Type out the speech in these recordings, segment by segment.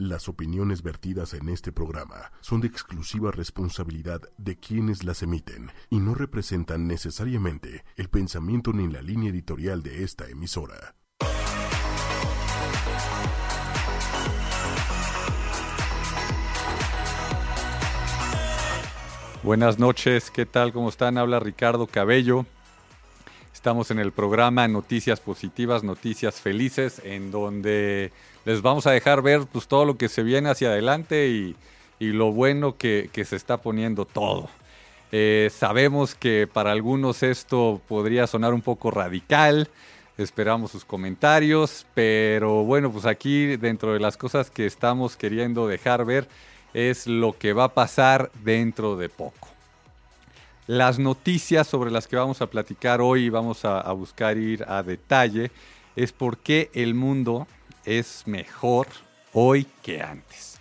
Las opiniones vertidas en este programa son de exclusiva responsabilidad de quienes las emiten y no representan necesariamente el pensamiento ni la línea editorial de esta emisora. Buenas noches, ¿qué tal? ¿Cómo están? Habla Ricardo Cabello. Estamos en el programa Noticias Positivas, Noticias Felices, en donde les vamos a dejar ver pues, todo lo que se viene hacia adelante y, lo bueno que, se está poniendo todo. Eh, sabemos que para algunos esto podría sonar un poco radical, esperamos sus comentarios, pero bueno, pues aquí dentro de las cosas que estamos queriendo dejar ver es lo que va a pasar dentro de poco. Las noticias sobre las que vamos a platicar hoy y vamos a, a buscar ir a detalle es por qué el mundo es mejor hoy que antes.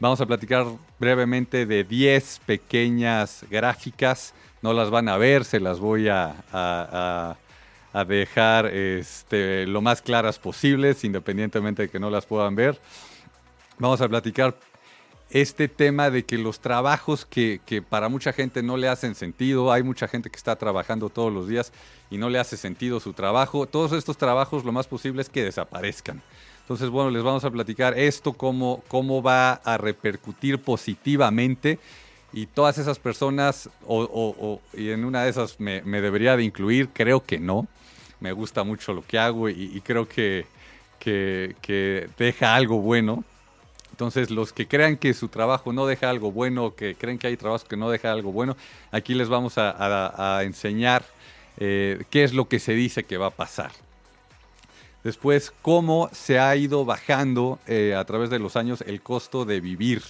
Vamos a platicar brevemente de 10 pequeñas gráficas. No las van a ver, se las voy a, dejar este, lo más claras posibles, independientemente de que no las puedan ver. Vamos a platicar este tema de que los trabajos que, que, para mucha gente no le hacen sentido, hay mucha gente que está trabajando todos los días y no le hace sentido su trabajo, todos estos trabajos lo más posible es que desaparezcan. Entonces, bueno, les vamos a platicar esto, cómo, cómo va a repercutir positivamente y todas esas personas, o, y en una de esas me, debería de incluir, creo que no. Me gusta mucho lo que hago y, creo que, que, deja algo bueno. Entonces, los que crean que su trabajo no deja algo bueno, que creen que hay trabajos que no deja algo bueno, aquí les vamos a, enseñar eh, qué es lo que se dice que va a pasar. Después, cómo se ha ido bajando eh, a través de los años el costo de vivir.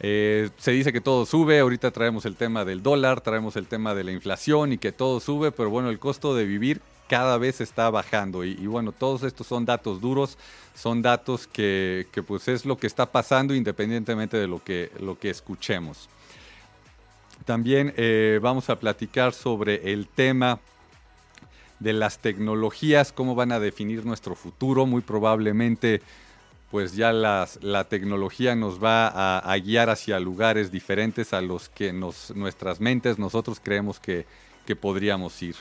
Eh, se dice que todo sube, ahorita traemos el tema del dólar, traemos el tema de la inflación y que todo sube, pero bueno, el costo de vivir cada vez está bajando y, bueno, todos estos son datos duros, son datos que, pues es lo que está pasando independientemente de lo que, lo que escuchemos. También eh, vamos a platicar sobre el tema de las tecnologías, cómo van a definir nuestro futuro. Muy probablemente, pues ya la tecnología nos va a, guiar hacia lugares diferentes a los que nos, nuestras mentes, nosotros creemos que, que podríamos ir.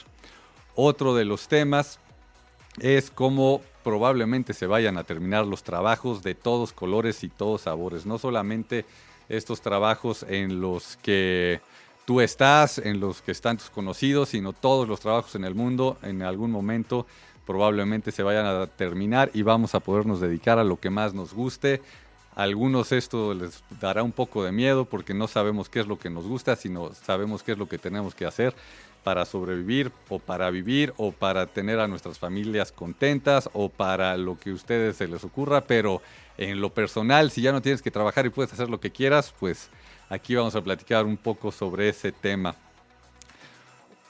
Otro de los temas es cómo probablemente se vayan a terminar los trabajos de todos colores y todos sabores, no solamente estos trabajos en los que tú estás, en los que están tus conocidos, sino todos los trabajos en el mundo en algún momento probablemente se vayan a terminar y vamos a podernos dedicar a lo que más nos guste. A algunos esto les dará un poco de miedo porque no sabemos qué es lo que nos gusta, sino sabemos qué es lo que tenemos que hacer para sobrevivir o para vivir o para tener a nuestras familias contentas o para lo que a ustedes se les ocurra, pero en lo personal, si ya no tienes que trabajar y puedes hacer lo que quieras, pues Aquí vamos a platicar un poco sobre ese tema.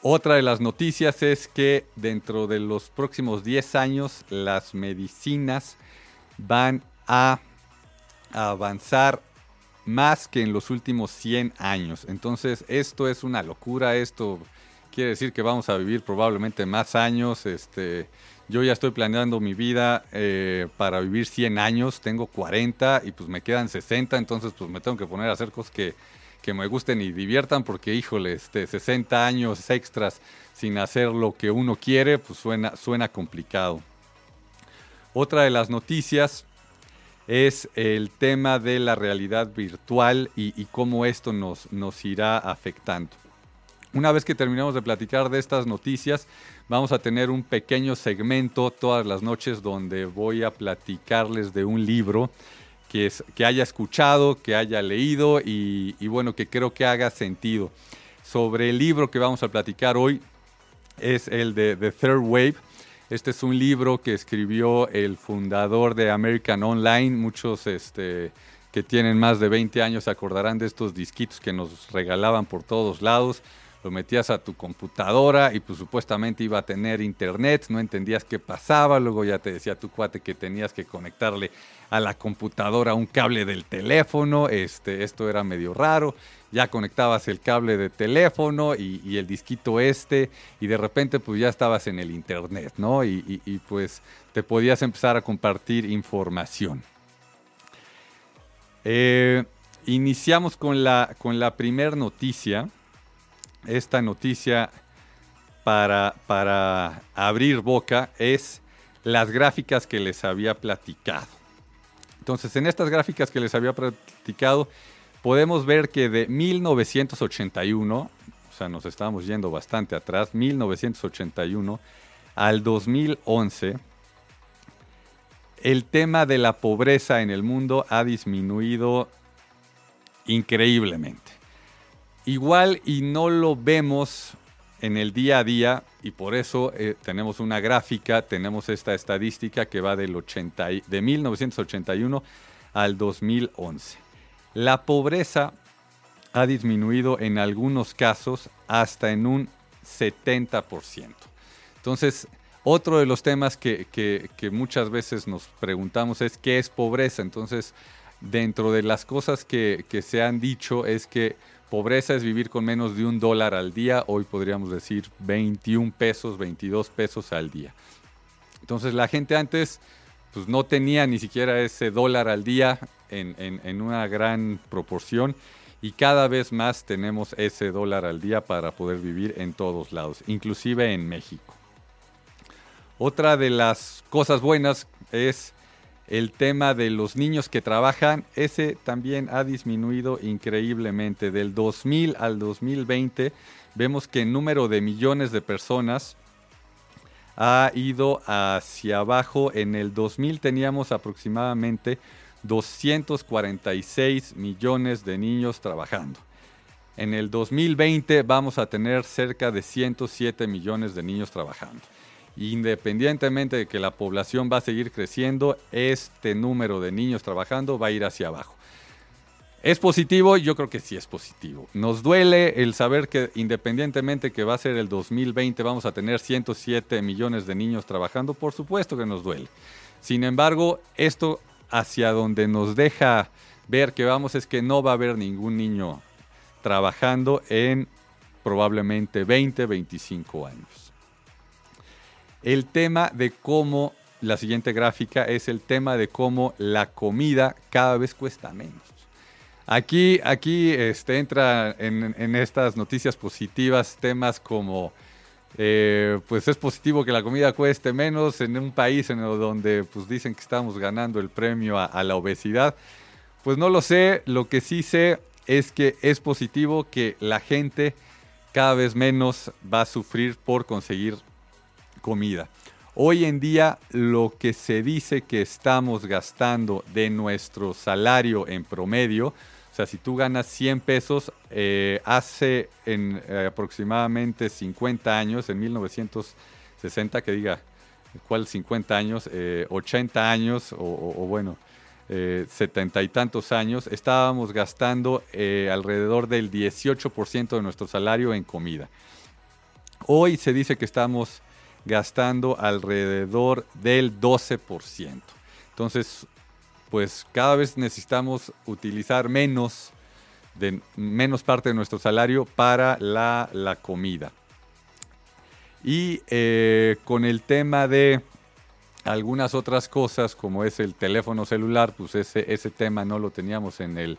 Otra de las noticias es que dentro de los próximos 10 años las medicinas van a avanzar más que en los últimos 100 años. Entonces esto es una locura, esto quiere decir que vamos a vivir probablemente más años. Este, yo ya estoy planeando mi vida eh, para vivir 100 años, tengo 40 y pues me quedan 60, entonces pues me tengo que poner a hacer cosas que, me gusten y diviertan porque híjole, este, 60 años extras sin hacer lo que uno quiere, pues suena, suena complicado. Otra de las noticias es el tema de la realidad virtual y, y cómo esto nos, nos irá afectando. Una vez que terminemos de platicar de estas noticias, vamos a tener un pequeño segmento todas las noches donde voy a platicarles de un libro que, es, que haya escuchado, que haya leído y, bueno, que creo que haga sentido. Sobre el libro que vamos a platicar hoy es el de The Third Wave. Este es un libro que escribió el fundador de American Online. Muchos este, que tienen más de 20 años se acordarán de estos disquitos que nos regalaban por todos lados lo metías a tu computadora y pues supuestamente iba a tener internet, no entendías qué pasaba, luego ya te decía tu cuate que tenías que conectarle a la computadora un cable del teléfono, este, esto era medio raro, ya conectabas el cable de teléfono y, el disquito este y de repente pues ya estabas en el internet, ¿no? y pues te podías empezar a compartir información. Eh, iniciamos con la, con la primer noticia. Esta noticia para, para abrir boca es las gráficas que les había platicado. Entonces, en estas gráficas que les había platicado, podemos ver que de 1981, o sea, nos estábamos yendo bastante atrás, 1981 al 2011, el tema de la pobreza en el mundo ha disminuido increíblemente. Igual y no lo vemos en el día a día y por eso eh, tenemos una gráfica, tenemos esta estadística que va del 80, de 1981 al 2011. La pobreza ha disminuido en algunos casos hasta en un 70%. Entonces, otro de los temas que, muchas veces nos preguntamos es qué es pobreza. Entonces, dentro de las cosas que, que se han dicho es que Pobreza es vivir con menos de un dólar al día, hoy podríamos decir 21 pesos, 22 pesos al día. Entonces la gente antes pues no tenía ni siquiera ese dólar al día en, una gran proporción y cada vez más tenemos ese dólar al día para poder vivir en todos lados, inclusive en México. Otra de las cosas buenas es el tema de los niños que trabajan, ese también ha disminuido increíblemente. Del 2000 al 2020 vemos que el número de millones de personas ha ido hacia abajo. En el 2000 teníamos aproximadamente 246 millones de niños trabajando. En el 2020 vamos a tener cerca de 107 millones de niños trabajando independientemente de que la población va a seguir creciendo, este número de niños trabajando va a ir hacia abajo. ¿Es positivo? Yo creo que sí es positivo. Nos duele el saber que independientemente que va a ser el 2020 vamos a tener 107 millones de niños trabajando, por supuesto que nos duele. Sin embargo, esto hacia donde nos deja ver que vamos es que no va a haber ningún niño trabajando en probablemente 20, 25 años el tema de cómo, la siguiente gráfica es el tema de cómo la comida cada vez cuesta menos. Aquí, aquí este, entra en, estas noticias positivas temas como, eh, pues es positivo que la comida cueste menos en un país en donde pues dicen que estamos ganando el premio a la obesidad. Pues no lo sé, lo que sí sé es que es positivo que la gente cada vez menos va a sufrir por conseguir comida. Hoy en día lo que se dice que estamos gastando de nuestro salario en promedio, o sea, si tú ganas 100 pesos, eh, hace en eh, aproximadamente 50 años, en 1960, que diga, ¿cuál 50 años? 80 eh, años o, bueno, 70 y tantos años, estábamos gastando alrededor del 18% de nuestro salario en comida. Hoy se dice que estamos gastando alrededor del 12%. Entonces, pues cada vez necesitamos utilizar menos, de, menos parte de nuestro salario para la, comida. Y eh, con el tema de algunas otras cosas, como es el teléfono celular, pues ese, ese tema no lo teníamos en el,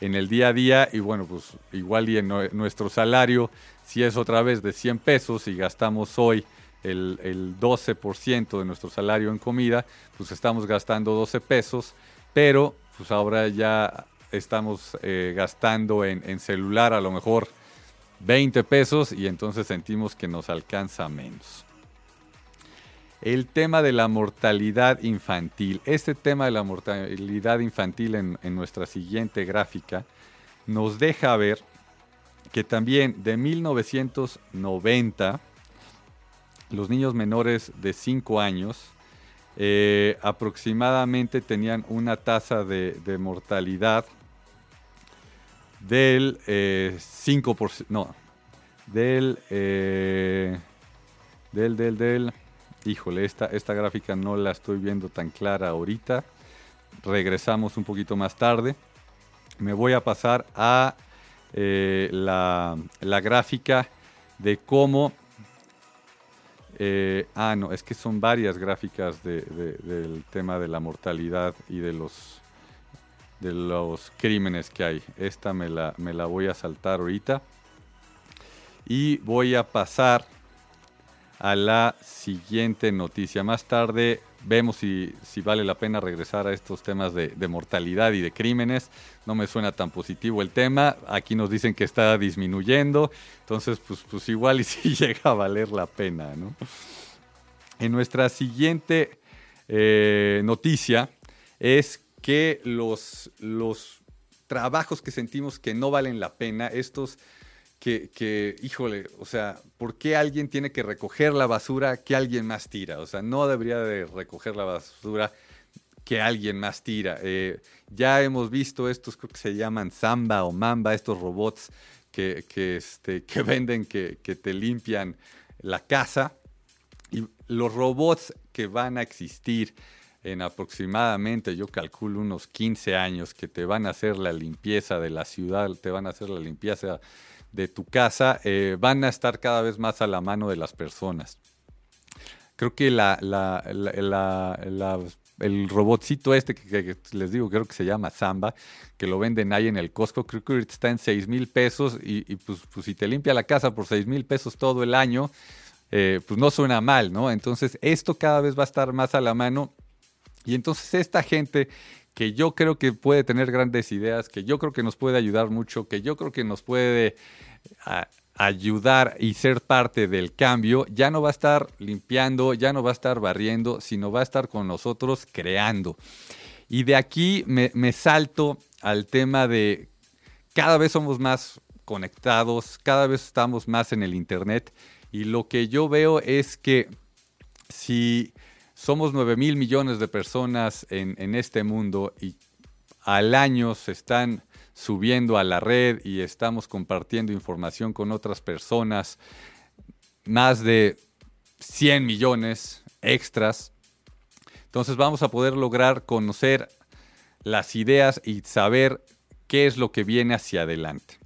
en el día a día y bueno, pues igual y en nuestro salario, si es otra vez de 100 pesos y gastamos hoy el, 12% de nuestro salario en comida, pues estamos gastando 12 pesos, pero pues ahora ya estamos eh, gastando en, celular a lo mejor 20 pesos y entonces sentimos que nos alcanza menos. El tema de la mortalidad infantil. Este tema de la mortalidad infantil en, en nuestra siguiente gráfica nos deja ver que también de 1990 los niños menores de 5 años eh, aproximadamente tenían una tasa de, mortalidad del 5%, eh, no, del, eh, del, del, del, híjole, esta, esta gráfica no la estoy viendo tan clara ahorita, regresamos un poquito más tarde, me voy a pasar a la, la gráfica de cómo eh, ah, no, es que son varias gráficas del tema de la mortalidad y de los crímenes que hay. Esta me la, me la voy a saltar ahorita. Y voy a pasar a la siguiente noticia. Más tarde vemos si, si vale la pena regresar a estos temas de, mortalidad y de crímenes. No me suena tan positivo el tema. Aquí nos dicen que está disminuyendo. Entonces, pues, pues igual y si llega a valer la pena, ¿no? En nuestra siguiente eh, noticia es que los, los trabajos que sentimos que no valen la pena, estos que, que, híjole, o sea, ¿por qué alguien tiene que recoger la basura que alguien más tira? O sea, no debería de recoger la basura que alguien más tira. Eh, ya hemos visto estos, creo que se llaman Samba o Mamba, estos robots que, que, este, que venden, que, que te limpian la casa. Y los robots que van a existir en aproximadamente, yo calculo unos 15 años, que te van a hacer la limpieza de la ciudad, te van a hacer la limpieza de tu casa, eh, van a estar cada vez más a la mano de las personas. Creo que la, el robotcito este que, les digo, creo que se llama Samba, que lo venden ahí en el Costco, creo que está en 6 mil pesos y, pues, pues, si te limpia la casa por 6 mil pesos todo el año, eh, pues no suena mal, ¿no? Entonces esto cada vez va a estar más a la mano y entonces esta gente que yo creo que puede tener grandes ideas, que yo creo que nos puede ayudar mucho, que yo creo que nos puede ayudar y ser parte del cambio, ya no va a estar limpiando, ya no va a estar barriendo, sino va a estar con nosotros creando. Y de aquí me, salto al tema de cada vez somos más conectados, cada vez estamos más en el Internet y lo que yo veo es que si somos 9 mil millones de personas en, este mundo y al año se están subiendo a la red y estamos compartiendo información con otras personas, más de 100 millones extras. Entonces vamos a poder lograr conocer las ideas y saber qué es lo que viene hacia adelante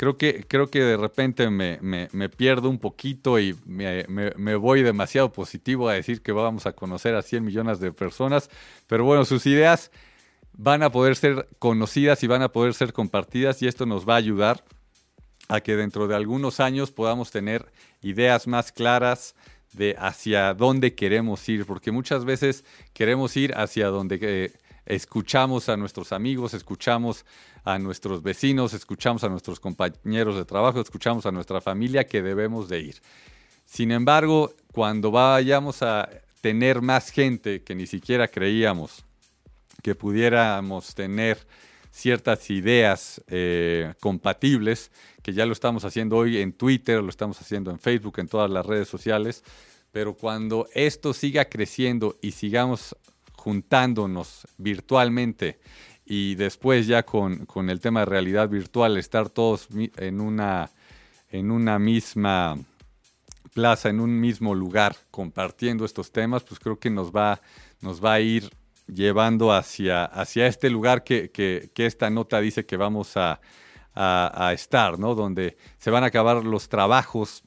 creo que, creo que de repente me, pierdo un poquito y me, voy demasiado positivo a decir que vamos a conocer a 100 millones de personas, pero bueno, sus ideas van a poder ser conocidas y van a poder ser compartidas y esto nos va a ayudar a que dentro de algunos años podamos tener ideas más claras de hacia dónde queremos ir, porque muchas veces queremos ir hacia donde eh, escuchamos a nuestros amigos, escuchamos a nuestros vecinos, escuchamos a nuestros compañeros de trabajo, escuchamos a nuestra familia que debemos de ir. Sin embargo, cuando vayamos a tener más gente que ni siquiera creíamos que pudiéramos tener ciertas ideas eh, compatibles, que ya lo estamos haciendo hoy en Twitter, lo estamos haciendo en Facebook, en todas las redes sociales, pero cuando esto siga creciendo y sigamos juntándonos virtualmente y después ya con, el tema de realidad virtual, estar todos en una, en una misma plaza, en un mismo lugar, compartiendo estos temas, pues creo que nos va, nos va a ir llevando hacia, hacia este lugar que, esta nota dice que vamos a, a, estar, ¿no? Donde se van a acabar los trabajos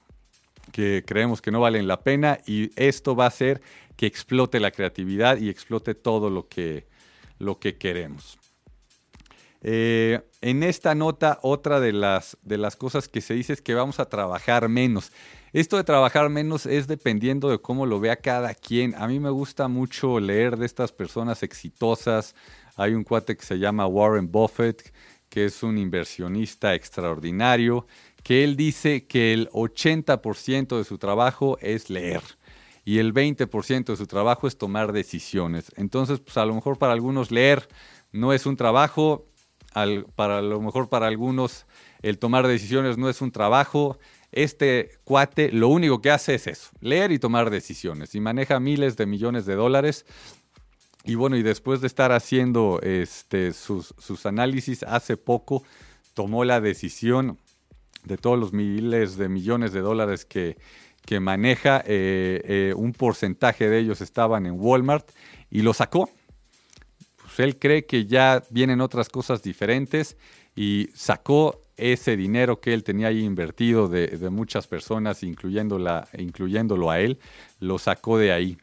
que creemos que no valen la pena y esto va a hacer que explote la creatividad y explote todo lo que, lo que queremos. Eh, en esta nota, otra de las, de las cosas que se dice es que vamos a trabajar menos. Esto de trabajar menos es dependiendo de cómo lo vea cada quien. A mí me gusta mucho leer de estas personas exitosas. Hay un cuate que se llama Warren Buffett, que es un inversionista extraordinario, que él dice que el 80% de su trabajo es leer y el 20% de su trabajo es tomar decisiones. Entonces, pues a lo mejor para algunos leer no es un trabajo, para lo mejor para algunos el tomar decisiones no es un trabajo. Este cuate lo único que hace es eso, leer y tomar decisiones y maneja miles de millones de dólares. Y bueno, y después de estar haciendo este, sus, sus análisis, hace poco tomó la decisión de todos los miles de millones de dólares que, que maneja, eh, eh, un porcentaje de ellos estaban en Walmart y lo sacó pues, él cree que ya vienen otras cosas diferentes y sacó ese dinero que él tenía ahí invertido de, muchas personas, incluyéndolo a él, lo sacó de ahí.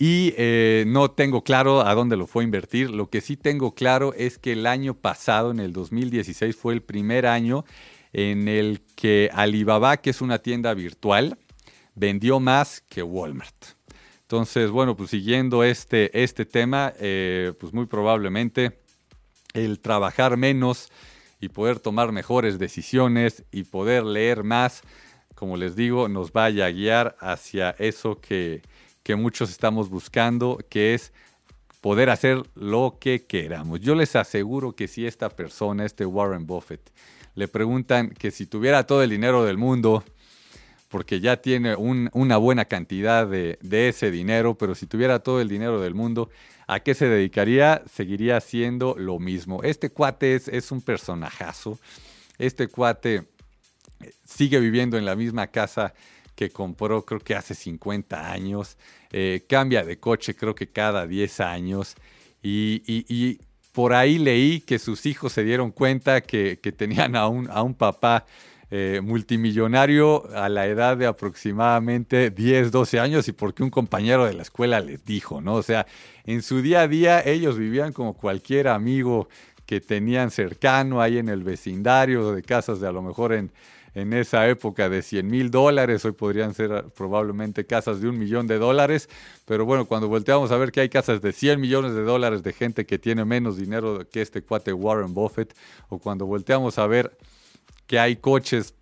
Y eh, no tengo claro a dónde lo fue a invertir. Lo que sí tengo claro es que el año pasado, en el 2016, fue el primer año en el que Alibaba, que es una tienda virtual, vendió más que Walmart. Entonces, bueno, pues siguiendo este, este tema, eh, pues muy probablemente el trabajar menos y poder tomar mejores decisiones y poder leer más, como les digo, nos vaya a guiar hacia eso que, que muchos estamos buscando, que es poder hacer lo que queramos. Yo les aseguro que si esta persona, este Warren Buffett, le preguntan que si tuviera todo el dinero del mundo, porque ya tiene una buena cantidad de, ese dinero, pero si tuviera todo el dinero del mundo, ¿a qué se dedicaría? Seguiría haciendo lo mismo. Este cuate es, es un personajazo. Este cuate sigue viviendo en la misma casa que compró creo que hace 50 años, eh, cambia de coche creo que cada 10 años y, por ahí leí que sus hijos se dieron cuenta que, tenían a un, a un papá eh, multimillonario a la edad de aproximadamente 10, 12 años y porque un compañero de la escuela les dijo, ¿no? O sea, en su día a día ellos vivían como cualquier amigo que tenían cercano ahí en el vecindario de casas de a lo mejor en en esa época de 100 mil dólares, hoy podrían ser ah, probablemente casas de un millón de dólares, pero bueno, cuando volteamos a ver que hay casas de 100 millones de dólares de gente que tiene menos dinero que este cuate Warren Buffett, o cuando volteamos a ver que hay coches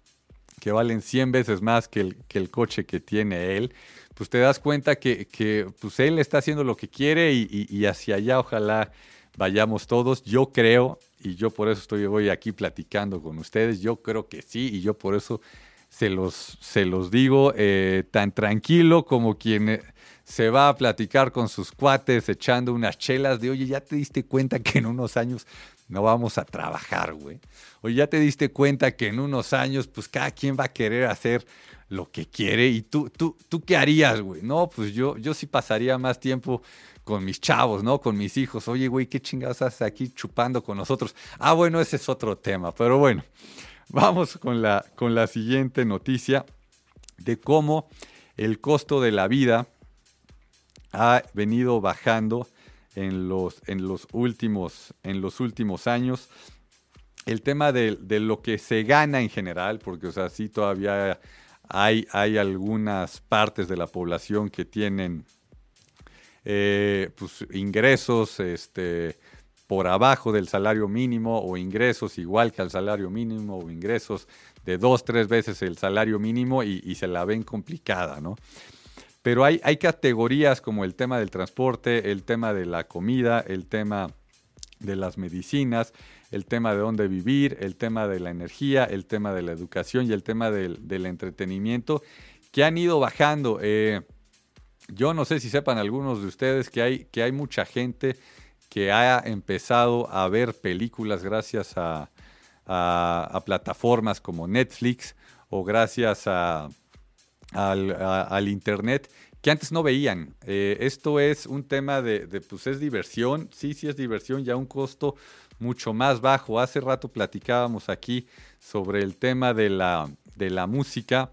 que valen 100 veces más que el, coche que tiene él, pues te das cuenta que, que pues él está haciendo lo que quiere y hacia allá ojalá vayamos todos. Yo creo, y yo por eso estoy hoy aquí platicando con ustedes, yo creo que sí, y yo por eso se los, se los digo eh, tan tranquilo como quien eh, se va a platicar con sus cuates echando unas chelas de, oye, ya te diste cuenta que en unos años no vamos a trabajar, güey. Oye, ya te diste cuenta que en unos años, pues cada quien va a querer hacer lo que quiere. ¿Y tú, tú, tú qué harías, güey? No, pues yo, yo sí pasaría más tiempo con mis chavos, ¿no? Con mis hijos. Oye, güey, ¿qué chingados haces aquí chupando con nosotros? Ah, bueno, ese es otro tema. Pero bueno, vamos con la, con la siguiente noticia de cómo el costo de la vida ha venido bajando en los, en los, últimos, en los últimos años. El tema de, lo que se gana en general, porque o sea, sí todavía hay, hay algunas partes de la población que tienen eh, pues, ingresos este, por abajo del salario mínimo o ingresos igual que al salario mínimo o ingresos de dos, tres veces el salario mínimo y, se la ven complicada, ¿no? Pero hay, hay categorías como el tema del transporte, el tema de la comida, el tema de las medicinas, el tema de dónde vivir, el tema de la energía, el tema de la educación y el tema del, entretenimiento, que han ido bajando. Eh, yo no sé si sepan algunos de ustedes que hay, que hay mucha gente que ha empezado a ver películas gracias a, plataformas como Netflix o gracias a, al, Internet que antes no veían. Eh, esto es un tema de, pues es diversión, sí, sí es diversión, ya un costo mucho más bajo. Hace rato platicábamos aquí sobre el tema de la, de la música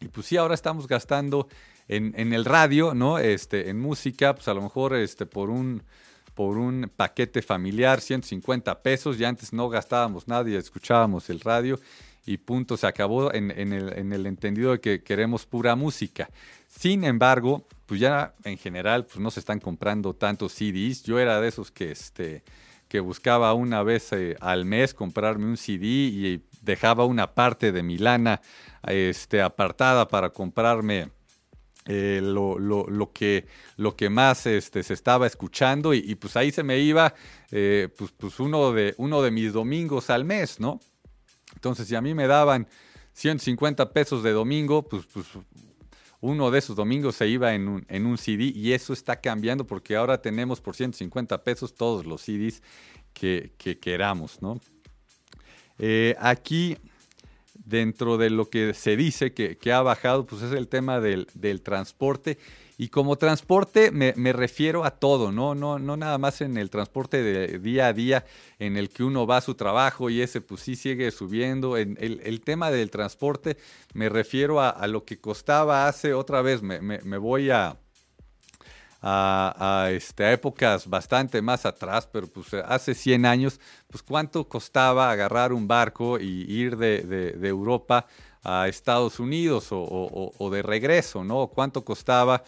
y pues sí, ahora estamos gastando en, el radio, ¿no? Este, en música, pues a lo mejor este, por un por un paquete familiar, 150 pesos, ya antes no gastábamos nada y escuchábamos el radio y punto, se acabó en, el, entendido de que queremos pura música. Sin embargo, pues ya en general pues no se están comprando tantos CDs. Yo era de esos que, este, que buscaba una vez eh, al mes comprarme un CD y dejaba una parte de mi lana este, apartada para comprarme eh, lo, lo, que, lo que más este, se estaba escuchando y, pues ahí se me iba eh, pues, pues, uno, de, uno de mis domingos al mes, ¿no? Entonces si a mí me daban 150 pesos de domingo, pues, pues uno de esos domingos se iba en un, en un CD y eso está cambiando porque ahora tenemos por 150 pesos todos los CDs que, queramos, ¿no? Eh, aquí dentro de lo que se dice que, ha bajado, pues es el tema del, transporte. Y como transporte me, refiero a todo, ¿no? ¿no? No nada más en el transporte de día a día en el que uno va a su trabajo y ese pues sí sigue subiendo. En el, tema del transporte me refiero a, lo que costaba hace, otra vez me, voy a, a, este, épocas bastante más atrás, pero pues hace 100 años, pues cuánto costaba agarrar un barco y ir de, Europa a Estados Unidos o, de regreso, ¿no? ¿Cuánto costaba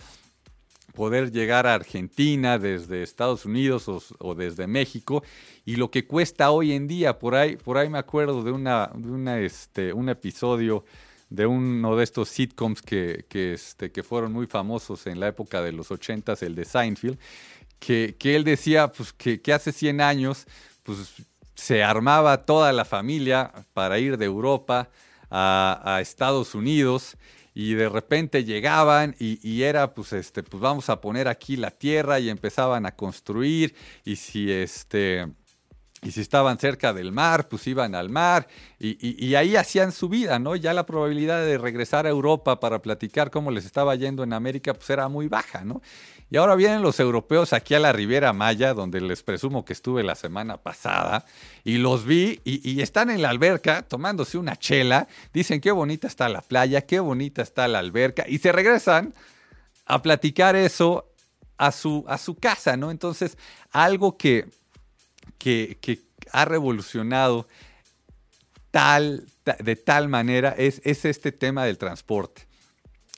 poder llegar a Argentina desde Estados Unidos o, desde México y lo que cuesta hoy en día, por ahí, por ahí me acuerdo de, una, de una, este, un episodio de uno de estos sitcoms que, que, este, que fueron muy famosos en la época de los 80 el de Seinfeld, que, que él decía pues, que, que, hace 100 años pues, se armaba toda la familia para ir de Europa a, a Estados Unidos y de repente llegaban y, y, era pues este pues vamos a poner aquí la tierra y empezaban a construir y si este y si estaban cerca del mar, pues iban al mar y, ahí hacían su vida, ¿no? Ya la probabilidad de regresar a Europa para platicar cómo les estaba yendo en América, pues era muy baja, ¿no? Y ahora vienen los europeos aquí a la Riviera Maya, donde les presumo que estuve la semana pasada, y los vi y, están en la alberca tomándose una chela, dicen qué bonita está la playa, qué bonita está la alberca, y se regresan a platicar eso a su, a su casa, ¿no? Entonces, algo que que, ha revolucionado tal, de tal manera es, es, este tema del transporte.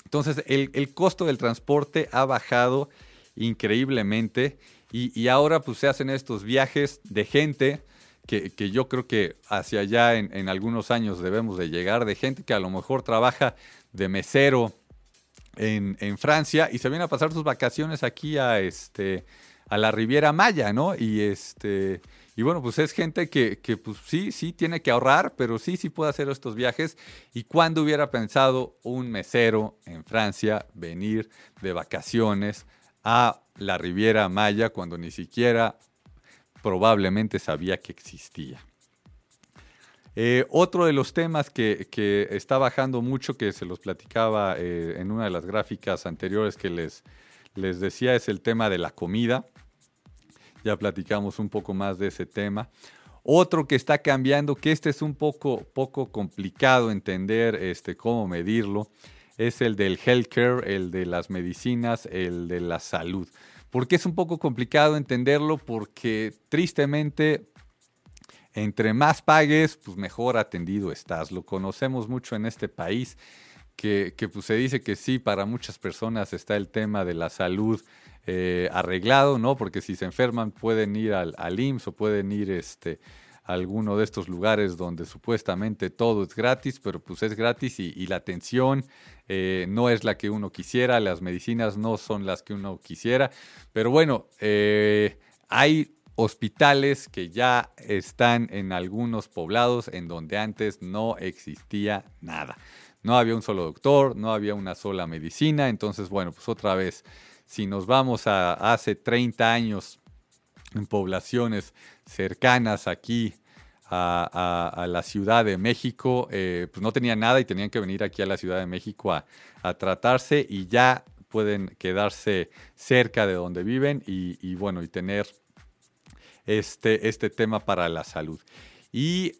Entonces, el, costo del transporte ha bajado increíblemente y, ahora pues se hacen estos viajes de gente que, yo creo que hacia allá en, algunos años debemos de llegar, de gente que a lo mejor trabaja de mesero en, en Francia y se viene a pasar sus vacaciones aquí a, este, a la Riviera Maya, ¿no? Y este y bueno, pues es gente que, que, pues sí, sí tiene que ahorrar, pero sí, sí puede hacer estos viajes. ¿Y cuándo hubiera pensado un mesero en Francia venir de vacaciones a la Riviera Maya cuando ni siquiera probablemente sabía que existía? Eh, otro de los temas que, que, está bajando mucho, que se los platicaba eh, en una de las gráficas anteriores que les, les decía, es el tema de la comida. Ya platicamos un poco más de ese tema. Otro que está cambiando, que este es un poco, poco complicado entender este, cómo medirlo, es el del healthcare, el de las medicinas, el de la salud. ¿Por qué es un poco complicado entenderlo? Porque tristemente, entre más pagues, pues mejor atendido estás. Lo conocemos mucho en este país, que, que pues se dice que sí, para muchas personas está el tema de la salud eh, arreglado, ¿no? Porque si se enferman pueden ir al, IMSS o pueden ir este, a alguno de estos lugares donde supuestamente todo es gratis, pero pues es gratis y, la atención eh, no es la que uno quisiera, las medicinas no son las que uno quisiera, pero bueno, eh, hay hospitales que ya están en algunos poblados en donde antes no existía nada. No había un solo doctor, no había una sola medicina, entonces bueno, pues otra vez si nos vamos a hace 30 años en poblaciones cercanas aquí a, la Ciudad de México, eh, pues no tenían nada y tenían que venir aquí a la Ciudad de México a, tratarse y ya pueden quedarse cerca de donde viven y, bueno, y tener este, este tema para la salud. Y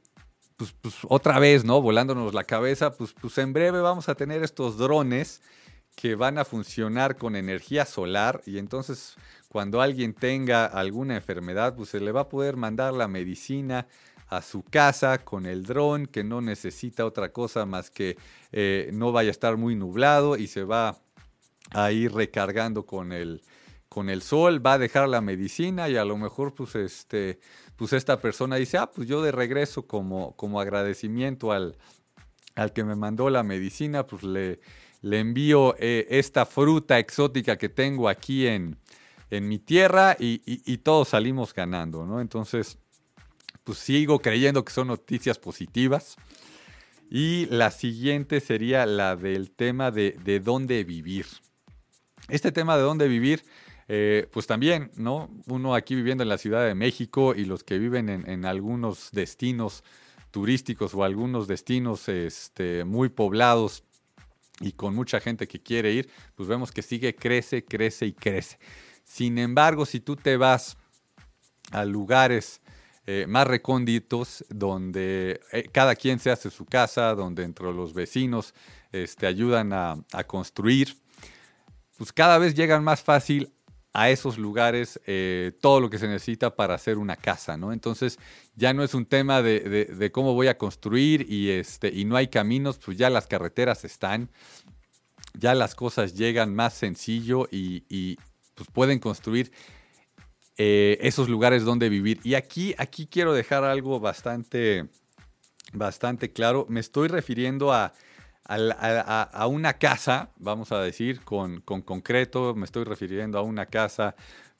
pues, pues, otra vez, ¿no? Volándonos la cabeza, pues, pues en breve vamos a tener estos drones que van a funcionar con energía solar y entonces cuando alguien tenga alguna enfermedad, pues se le va a poder mandar la medicina a su casa con el dron que no necesita otra cosa más que eh, no vaya a estar muy nublado y se va a ir recargando con el, con el sol, va a dejar la medicina y a lo mejor pues este pues esta persona dice, ah, pues yo de regreso como, como agradecimiento al, al que me mandó la medicina, pues le, le envío eh, esta fruta exótica que tengo aquí en, mi tierra y, todos salimos ganando, ¿no? Entonces, pues sigo creyendo que son noticias positivas. Y la siguiente sería la del tema de, dónde vivir. Este tema de dónde vivir, eh, pues también, ¿no? Uno aquí viviendo en la Ciudad de México y los que viven en, algunos destinos turísticos o algunos destinos este, muy poblados y con mucha gente que quiere ir, pues vemos que sigue, crece, crece y crece. Sin embargo, si tú te vas a lugares eh, más recónditos, donde eh, cada quien se hace su casa, donde entre los vecinos este, ayudan a, construir, pues cada vez llegan más fácil a esos lugares eh, todo lo que se necesita para hacer una casa, ¿no? Entonces ya no es un tema de, cómo voy a construir y, este, y no hay caminos, pues ya las carreteras están, ya las cosas llegan más sencillo y, pues pueden construir eh, esos lugares donde vivir. Y aquí, aquí quiero dejar algo bastante, bastante claro. Me estoy refiriendo a a, una casa, vamos a decir, con, concreto, me estoy refiriendo a una casa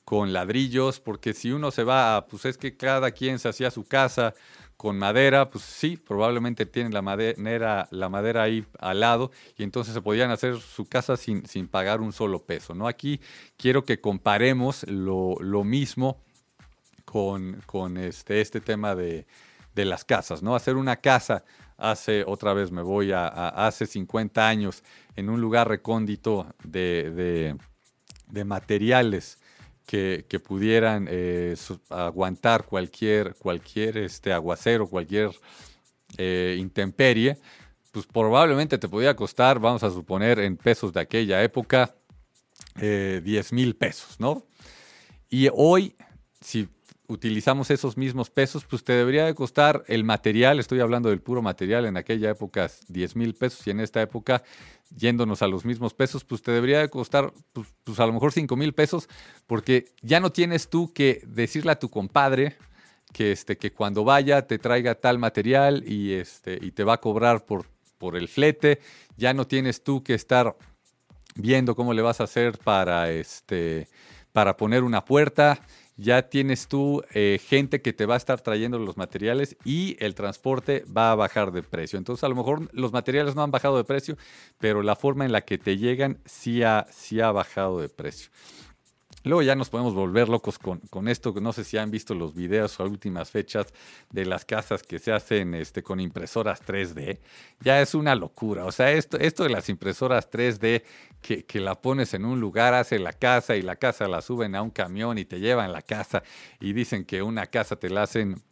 con ladrillos, porque si uno se va a, pues es que cada quien se hacía su casa con madera, pues sí, probablemente tienen la madera, la madera ahí al lado y entonces se podían hacer su casa sin, sin pagar un solo peso, ¿no? Aquí quiero que comparemos lo, mismo con, con este, este tema de, de las casas, ¿no? Hacer una casa hace, otra vez me voy a, hace 50 años, en un lugar recóndito de, materiales que, pudieran eh, aguantar cualquier, cualquier este, aguacero, cualquier eh, intemperie, pues probablemente te podía costar, vamos a suponer, en pesos de aquella época, 10 eh, mil pesos, ¿no? Y hoy, si utilizamos esos mismos pesos, pues te debería de costar el material, estoy hablando del puro material, en aquella época 10 mil pesos y en esta época, yéndonos a los mismos pesos, pues te debería de costar pues, pues a lo mejor 5 mil pesos, porque ya no tienes tú que decirle a tu compadre que, este, que cuando vaya te traiga tal material y, este, y te va a cobrar por, por el flete, ya no tienes tú que estar viendo cómo le vas a hacer para, este, para poner una puerta ya tienes tú eh, gente que te va a estar trayendo los materiales y el transporte va a bajar de precio. Entonces, a lo mejor los materiales no han bajado de precio, pero la forma en la que te llegan sí ha, sí ha bajado de precio. Luego ya nos podemos volver locos con, con, esto. No sé si han visto los videos a últimas fechas de las casas que se hacen este, con impresoras 3D. Ya es una locura. O sea, esto, esto de las impresoras 3D que, que, la pones en un lugar, hace la casa y la casa la suben a un camión y te llevan la casa y dicen que una casa te la hacen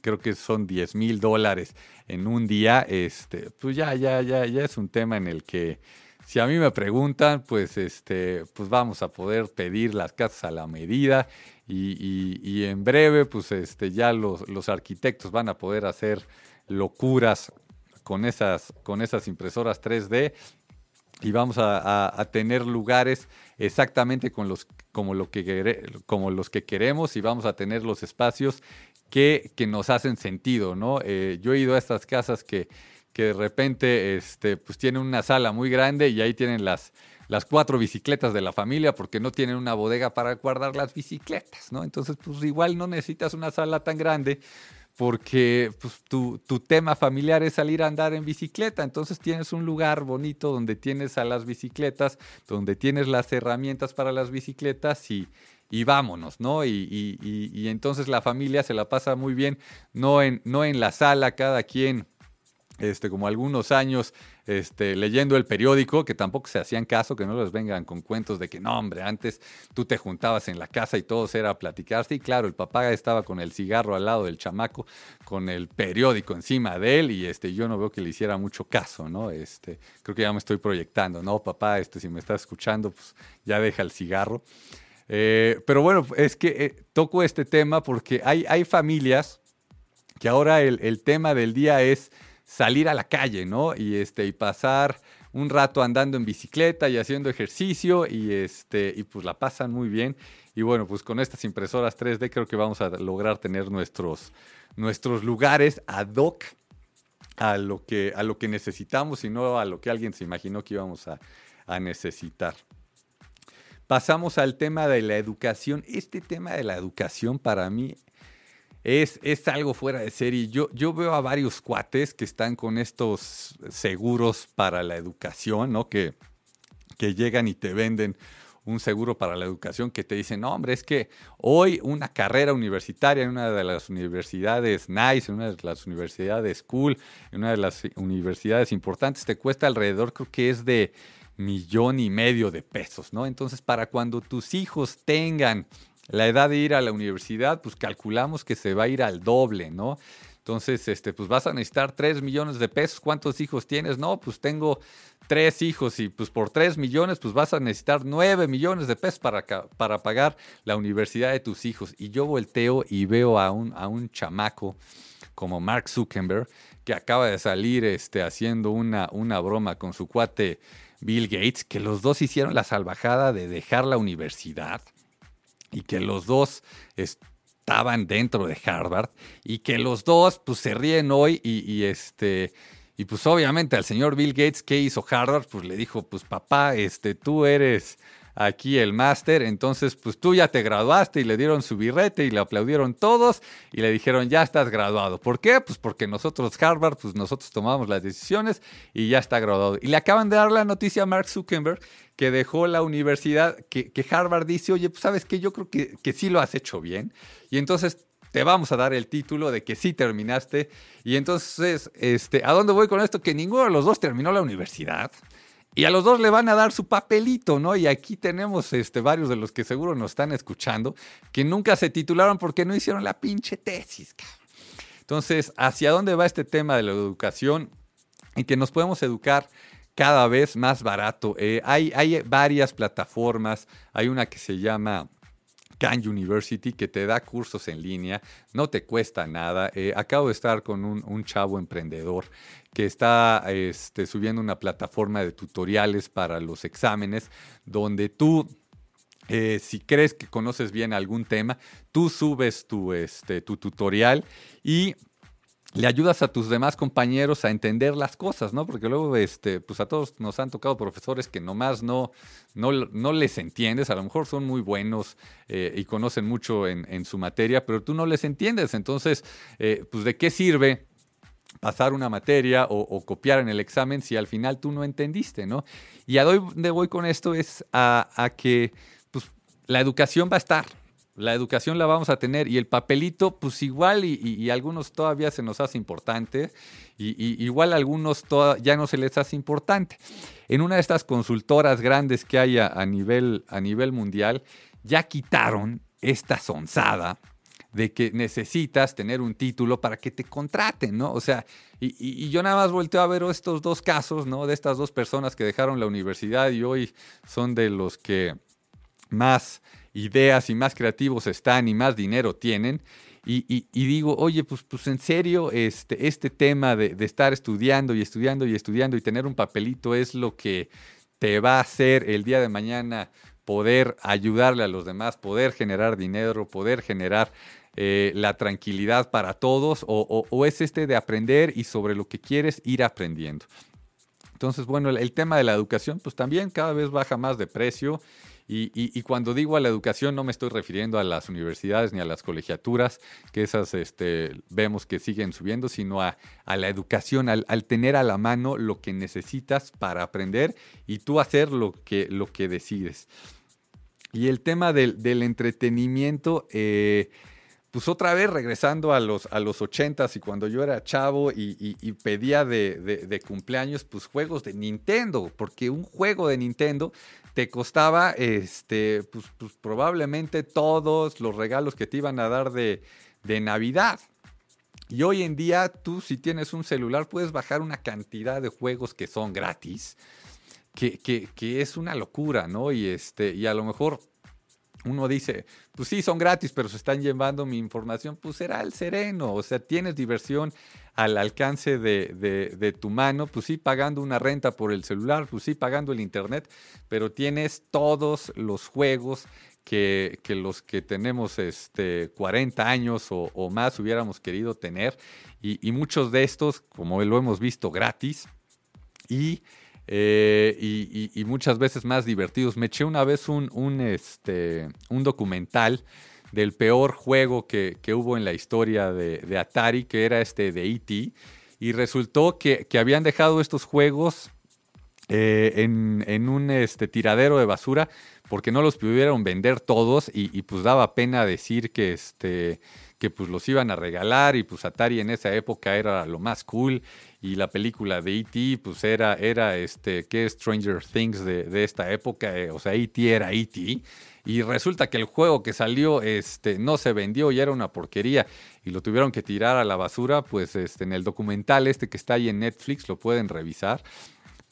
creo que son 10 mil dólares en un día, este, pues ya, ya, ya, ya es un tema en el que si a mí me preguntan, pues, este, pues vamos a poder pedir las casas a la medida y, en breve, pues este, ya los, los, arquitectos van a poder hacer locuras con esas, con esas impresoras 3D y vamos a, tener lugares exactamente con los, como, lo que, como los que queremos y vamos a tener los espacios que, que nos hacen sentido, ¿no? Eh, yo he ido a estas casas que que de repente este, pues tienen una sala muy grande y ahí tienen las, las cuatro bicicletas de la familia porque no tienen una bodega para guardar las bicicletas, ¿no? Entonces, pues igual no necesitas una sala tan grande porque pues, tu, tu, tema familiar es salir a andar en bicicleta. Entonces tienes un lugar bonito donde tienes a las bicicletas, donde tienes las herramientas para las bicicletas y, y vámonos, ¿no? Y, y, y, entonces la familia se la pasa muy bien, no en, no en la sala, cada quien este, como algunos años este, leyendo el periódico, que tampoco se hacían caso, que no les vengan con cuentos de que no, hombre, antes tú te juntabas en la casa y todos era platicar. Sí, claro, el papá estaba con el cigarro al lado del chamaco, con el periódico encima de él, y este, yo no veo que le hiciera mucho caso, ¿no? Este, creo que ya me estoy proyectando, ¿no? Papá, este, si me estás escuchando, pues ya deja el cigarro. Eh, pero bueno, es que eh, toco este tema porque hay, hay familias que ahora el, el tema del día es salir a la calle, ¿no? Y, este, y pasar un rato andando en bicicleta y haciendo ejercicio y, este, y pues la pasan muy bien. Y bueno, pues con estas impresoras 3D creo que vamos a lograr tener nuestros, nuestros lugares ad hoc a lo, que, a lo que necesitamos y no a lo que alguien se imaginó que íbamos a, a necesitar. Pasamos al tema de la educación. Este tema de la educación para mí es, es algo fuera de serie. Yo, yo veo a varios cuates que están con estos seguros para la educación, ¿no? Que, que llegan y te venden un seguro para la educación que te dicen, no, hombre, es que hoy una carrera universitaria en una de las universidades NICE, en una de las universidades Cool, en una de las universidades importantes, te cuesta alrededor, creo que es de millón y medio de pesos, ¿no? Entonces, para cuando tus hijos tengan la edad de ir a la universidad, pues calculamos que se va a ir al doble, ¿no? Entonces, este, pues vas a necesitar 3 millones de pesos. ¿Cuántos hijos tienes? No, pues tengo tres hijos y pues por tres millones pues vas a necesitar nueve millones de pesos para, para pagar la universidad de tus hijos. Y yo volteo y veo a un, a un chamaco como Mark Zuckerberg que acaba de salir este, haciendo una, una broma con su cuate Bill Gates, que los dos hicieron la salvajada de dejar la universidad y que los dos estaban dentro de Harvard y que los dos pues se ríen hoy y, este y pues obviamente al señor Bill Gates que hizo Harvard pues le dijo pues papá este tú eres aquí el máster, entonces pues tú ya te graduaste y le dieron su birrete y le aplaudieron todos y le dijeron ya estás graduado. ¿Por qué? Pues porque nosotros Harvard, pues nosotros tomamos las decisiones y ya está graduado. Y le acaban de dar la noticia a Mark Zuckerberg que dejó la universidad, que, Harvard dice, oye, pues sabes que yo creo que, que sí lo has hecho bien. Y entonces te vamos a dar el título de que sí terminaste. Y entonces, este, ¿a dónde voy con esto? Que ninguno de los dos terminó la universidad. Y a los dos le van a dar su papelito, ¿no? Y aquí tenemos este, varios de los que seguro nos están escuchando, que nunca se titularon porque no hicieron la pinche tesis. Entonces, ¿hacia dónde va este tema de la educación? En que nos podemos educar cada vez más barato. Eh, hay, hay varias plataformas, hay una que se llama Khan University que te da cursos en línea, no te cuesta nada. Eh, acabo de estar con un, chavo emprendedor que está este, subiendo una plataforma de tutoriales para los exámenes donde tú eh, si crees que conoces bien algún tema, tú subes tu, este, tu tutorial y le ayudas a tus demás compañeros a entender las cosas, ¿no? Porque luego, este, pues a todos nos han tocado profesores que nomás no, no, no les entiendes, a lo mejor son muy buenos eh, y conocen mucho en, su materia, pero tú no les entiendes. Entonces, eh, pues de qué sirve pasar una materia o, copiar en el examen si al final tú no entendiste, ¿no? Y a dónde voy con esto es a, a que pues, la educación va a estar, la educación la vamos a tener y el papelito, pues igual y, algunos todavía se nos hace importante y, igual algunos ya no se les hace importante. En una de estas consultoras grandes que hay a, nivel, a nivel mundial, ya quitaron esta sonzada de que necesitas tener un título para que te contraten, ¿no? O sea, y, yo nada más volteo a ver estos dos casos, ¿no? De estas dos personas que dejaron la universidad y hoy son de los que más ideas y más creativos están y más dinero tienen. Y, digo, oye, pues, pues en serio, este, este tema de, estar estudiando y estudiando y estudiando y tener un papelito es lo que te va a hacer el día de mañana poder ayudarle a los demás, poder generar dinero, poder generar eh, la tranquilidad para todos, o, o, es este de aprender y sobre lo que quieres ir aprendiendo. Entonces, bueno, el tema de la educación, pues también cada vez baja más de precio y, cuando digo a la educación no me estoy refiriendo a las universidades ni a las colegiaturas, que esas este, vemos que siguen subiendo, sino a, la educación, al, tener a la mano lo que necesitas para aprender y tú hacer lo que, decides. Y el tema del, entretenimiento, eh, pues otra vez regresando a los, a los 80 y cuando yo era chavo y, pedía de, de, cumpleaños, pues juegos de Nintendo, porque un juego de Nintendo te costaba este, pues, pues, probablemente todos los regalos que te iban a dar de, Navidad. Y hoy en día tú si tienes un celular puedes bajar una cantidad de juegos que son gratis, que, que, es una locura, ¿no? Y, este, y a lo mejor uno dice, pues sí, son gratis, pero se están llevando mi información, pues será el sereno, o sea, tienes diversión al alcance de, tu mano, pues sí, pagando una renta por el celular, pues sí, pagando el internet, pero tienes todos los juegos que, los que tenemos este, 40 años o, más hubiéramos querido tener, y, muchos de estos, como lo hemos visto, gratis, y eh, y, muchas veces más divertidos. Me eché una vez un, un, este, un documental del peor juego que, hubo en la historia de, Atari, que era este de E.T. Y resultó que, habían dejado estos juegos eh, en, un este, tiradero de basura porque no los pudieron vender todos y, pues daba pena decir que, este, que pues los iban a regalar y pues Atari en esa época era lo más cool y la película de E.T. pues era, era este, ¿qué Stranger Things de, esta época? Eh, o sea, E.T. era E.T. Y resulta que el juego que salió este, no se vendió y era una porquería y lo tuvieron que tirar a la basura, pues este, en el documental este que está ahí en Netflix lo pueden revisar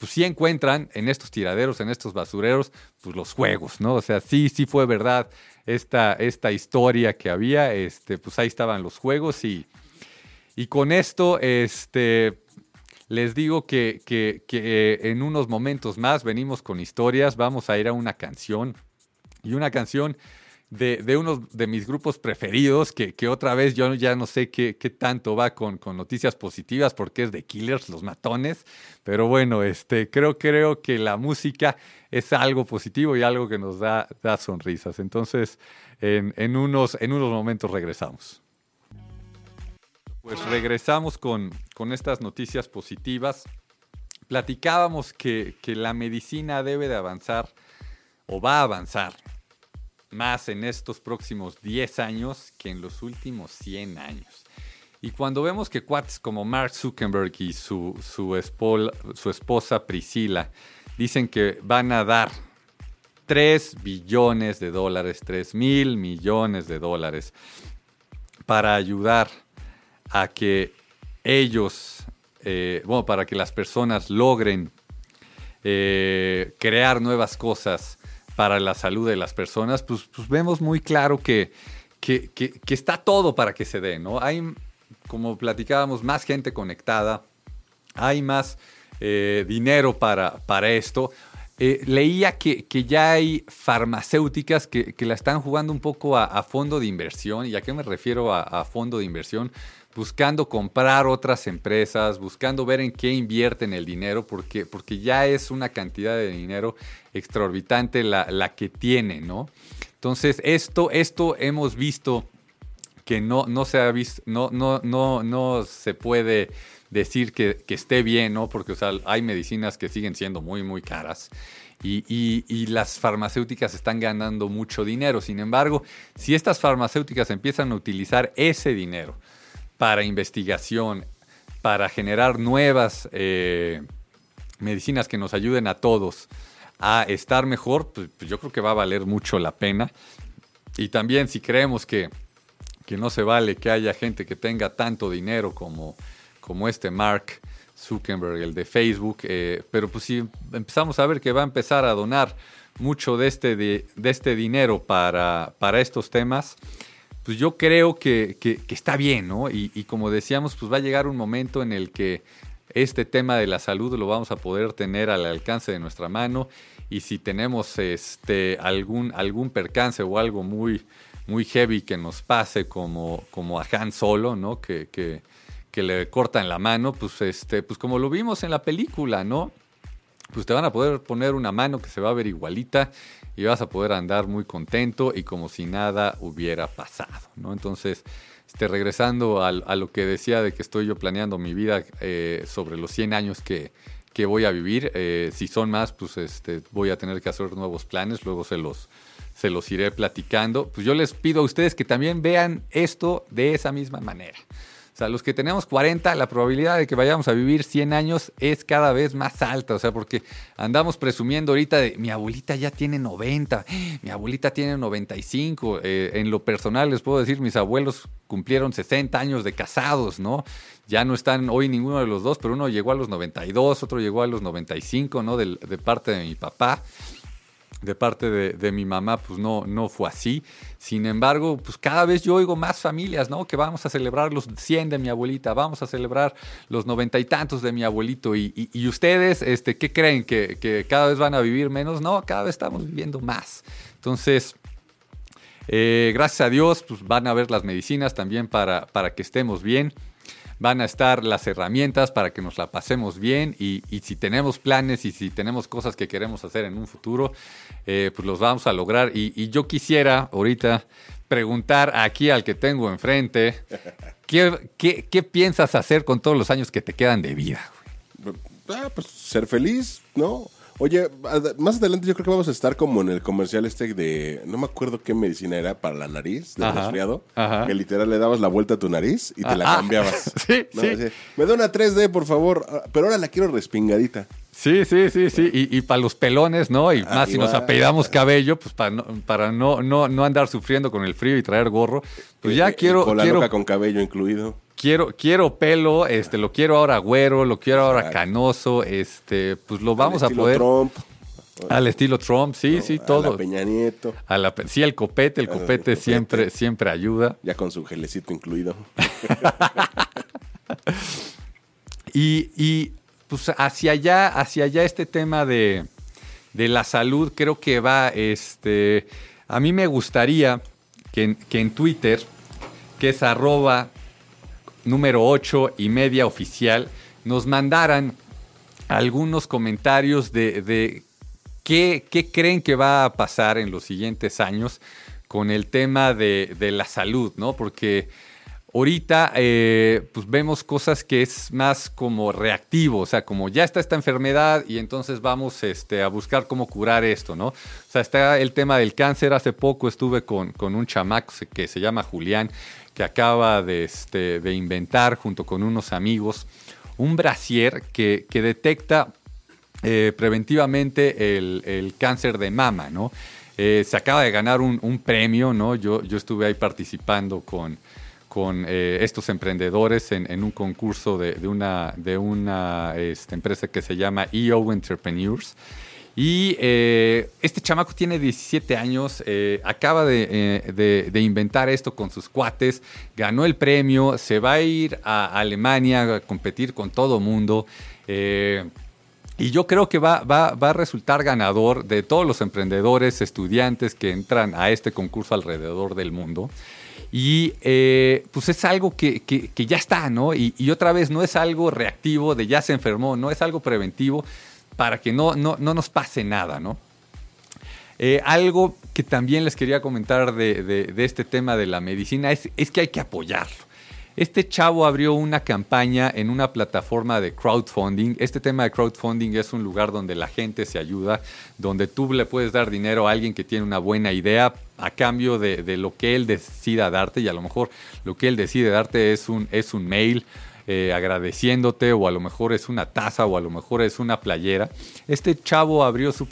pues sí encuentran en estos tiraderos, en estos basureros, pues los juegos, ¿no? O sea, sí, sí fue verdad esta, esta historia que había, este, pues ahí estaban los juegos y, y con esto, este, les digo que, que, que en unos momentos más venimos con historias, vamos a ir a una canción y una canción de, uno de mis grupos preferidos, que, otra vez yo ya no sé qué, tanto va con, noticias positivas porque es de Killers, los matones, pero bueno, este, creo, creo que la música es algo positivo y algo que nos da, da sonrisas. Entonces, en, unos, en unos momentos regresamos. Pues regresamos con, con estas noticias positivas. Platicábamos que, que la medicina debe de avanzar o va a avanzar más en estos próximos 10 años que en los últimos 100 años. Y cuando vemos que cuates como Mark Zuckerberg y su, su, esposa Priscila dicen que van a dar 3 billones de dólares, 3 mil millones de dólares para ayudar a que ellos, eh, bueno, para que las personas logren eh, crear nuevas cosas para la salud de las personas, pues, pues vemos muy claro que, que, está todo para que se dé, ¿no? Hay, como platicábamos, más gente conectada, hay más eh, dinero para, para esto. Eh, leía que, ya hay farmacéuticas que, la están jugando un poco a, fondo de inversión. ¿Y a qué me refiero a fondo de inversión? Buscando comprar otras empresas, buscando ver en qué invierten el dinero, porque, porque ya es una cantidad de dinero extraorbitante la, que tiene, ¿no? Entonces, esto, esto hemos visto que no, no se ha visto, no, no, no, no se puede decir que, esté bien, ¿no? Porque hay medicinas que siguen siendo muy, muy caras. Y, y, las farmacéuticas están ganando mucho dinero. Sin embargo, si estas farmacéuticas empiezan a utilizar ese dinero para investigación, para generar nuevas eh, medicinas que nos ayuden a todos a estar mejor, pues, pues, yo creo que va a valer mucho la pena. Y también si creemos que, que, no se vale que haya gente que tenga tanto dinero como, como este Mark Zuckerberg, el de Facebook, eh, pero pues si empezamos a ver que va a empezar a donar mucho de este, de, este dinero para, para estos temas, pues yo creo que, está bien, ¿no? Y, como decíamos, pues va a llegar un momento en el que este tema de la salud lo vamos a poder tener al alcance de nuestra mano y si tenemos este, algún, algún percance o algo muy, muy heavy que nos pase como, como a Han Solo, ¿no? Que, que, que le cortan la mano, pues, este, pues como lo vimos en la película, ¿no? Pues te van a poder poner una mano que se va a ver igualita y vas a poder andar muy contento y como si nada hubiera pasado, ¿no? Entonces, este, regresando a, lo que decía de que estoy yo planeando mi vida eh, sobre los 100 años que, voy a vivir, eh, si son más, pues este, voy a tener que hacer nuevos planes, luego se los, se los iré platicando. Pues yo les pido a ustedes que también vean esto de esa misma manera. Sea, los que tenemos 40, la probabilidad de que vayamos a vivir 100 años es cada vez más alta. O sea, porque andamos presumiendo ahorita de mi abuelita ya tiene 90, mi abuelita tiene 95. Eh, en lo personal les puedo decir, mis abuelos cumplieron 60 años de casados, ¿no? Ya no están hoy ninguno de los dos, pero uno llegó a los 92, otro llegó a los 95, ¿no? de parte de mi papá de parte de, mi mamá, pues no, no fue así. Sin embargo, pues cada vez yo oigo más familias, ¿no? Que vamos a celebrar los 100 de mi abuelita, vamos a celebrar los noventa y tantos de mi abuelito. Y, ustedes, este, ¿qué creen? ¿Que, cada vez van a vivir menos? No, cada vez estamos viviendo más. Entonces, eh, gracias a Dios, pues van a ver las medicinas también para, para que estemos bien van a estar las herramientas para que nos la pasemos bien y, si tenemos planes y si tenemos cosas que queremos hacer en un futuro, eh, pues los vamos a lograr. Y, yo quisiera ahorita preguntar aquí al que tengo enfrente, ¿qué, qué, piensas hacer con todos los años que te quedan de vida? Ah, pues ser feliz, ¿no? Oye, más adelante yo creo que vamos a estar como en el comercial este de, no me acuerdo qué medicina era para la nariz, del resfriado, que literal le dabas la vuelta a tu nariz y te la ah, cambiabas. sí, sí. me da una 3D, por favor, ah, pero ahora la quiero respingadita. Sí, sí, sí, sí. Y, para los pelones, ¿no? Y más si nos apellidamos cabello, pues para no, para no, no, no andar sufriendo con el frío y traer gorro, pues ya quiero... Con la quiero, con cabello incluido quiero, quiero pelo, este, lo quiero ahora güero, lo quiero ahora canoso, este, pues lo vamos a poder. Trump. Al estilo Trump, sí, sí, todo. A la Peña Nieto. A la, sí, el copete, el copete, siempre, siempre ayuda. Ya con su gelecito incluido. y, y, pues hacia allá, hacia allá este tema de, de, la salud, creo que va, este, a mí me gustaría que, que en Twitter, que es arroba número 8 y media oficial, nos mandaran algunos comentarios de, de ¿Qué, creen que va a pasar en los siguientes años con el tema de, la salud? ¿no? Porque ahorita eh, pues vemos cosas que es más como reactivo, o sea, como ya está esta enfermedad y entonces vamos este, a buscar cómo curar esto, ¿no? O sea, está el tema del cáncer. Hace poco estuve con, con un chamaco que se llama Julián, que acaba de, este, de inventar junto con unos amigos un brasier que, que detecta eh, preventivamente el, cáncer de mama, ¿no? Eh, se acaba de ganar un, premio, ¿no? Yo, yo estuve ahí participando con, con eh, estos emprendedores en, un concurso de, una, de una este, empresa que se llama EO Entrepreneurs. Y este chamaco tiene 17 años, acaba de, inventar esto con sus cuates, ganó el premio, se va a ir a Alemania a competir con todo mundo. Y yo creo que va, va, a resultar ganador de todos los emprendedores, estudiantes que entran a este concurso alrededor del mundo. Y eh, pues es algo que, ya está, ¿no? Y, otra vez no es algo reactivo de ya se enfermó, no es algo preventivo para que no, no, nos pase nada, ¿no? Eh, algo que también les quería comentar de, este tema de la medicina es, es que hay que apoyarlo. Este chavo abrió una campaña en una plataforma de crowdfunding. Este tema de crowdfunding es un lugar donde la gente se ayuda, donde tú le puedes dar dinero a alguien que tiene una buena idea a cambio de, lo que él decida darte y a lo mejor lo que él decide darte es un, es un mail. Eh, agradeciéndote o a lo mejor es una taza o a lo mejor es una playera. Este chavo abrió su,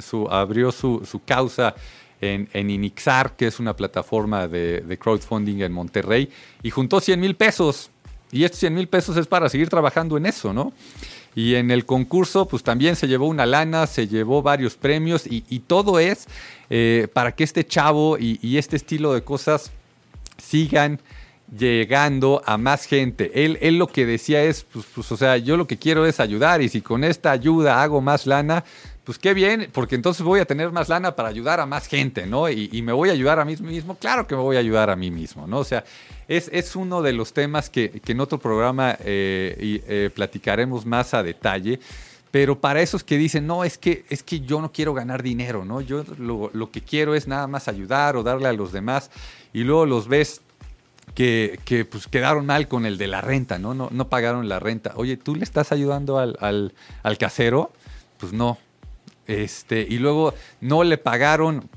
su, abrió su, su causa en, Inixar, que es una plataforma de, crowdfunding en Monterrey, y juntó 100 mil pesos. Y estos 100 mil pesos es para seguir trabajando en eso, ¿no? Y en el concurso, pues también se llevó una lana, se llevó varios premios y, todo es eh, para que este chavo y, este estilo de cosas sigan llegando a más gente. Él, él lo que decía es, pues, pues, o sea, yo lo que quiero es ayudar y si con esta ayuda hago más lana, pues qué bien, porque entonces voy a tener más lana para ayudar a más gente, ¿no? Y, me voy a ayudar a mí mismo, claro que me voy a ayudar a mí mismo, ¿no? O sea, es, es uno de los temas que, en otro programa eh, eh, platicaremos más a detalle. Pero para esos que dicen, no, es que, es que yo no quiero ganar dinero, ¿no? Yo lo, que quiero es nada más ayudar o darle a los demás. Y luego los ves que, que, pues quedaron mal con el de la renta, ¿no? No, pagaron la renta. Oye, ¿tú le estás ayudando al, al, casero? Pues no, este, y luego no le pagaron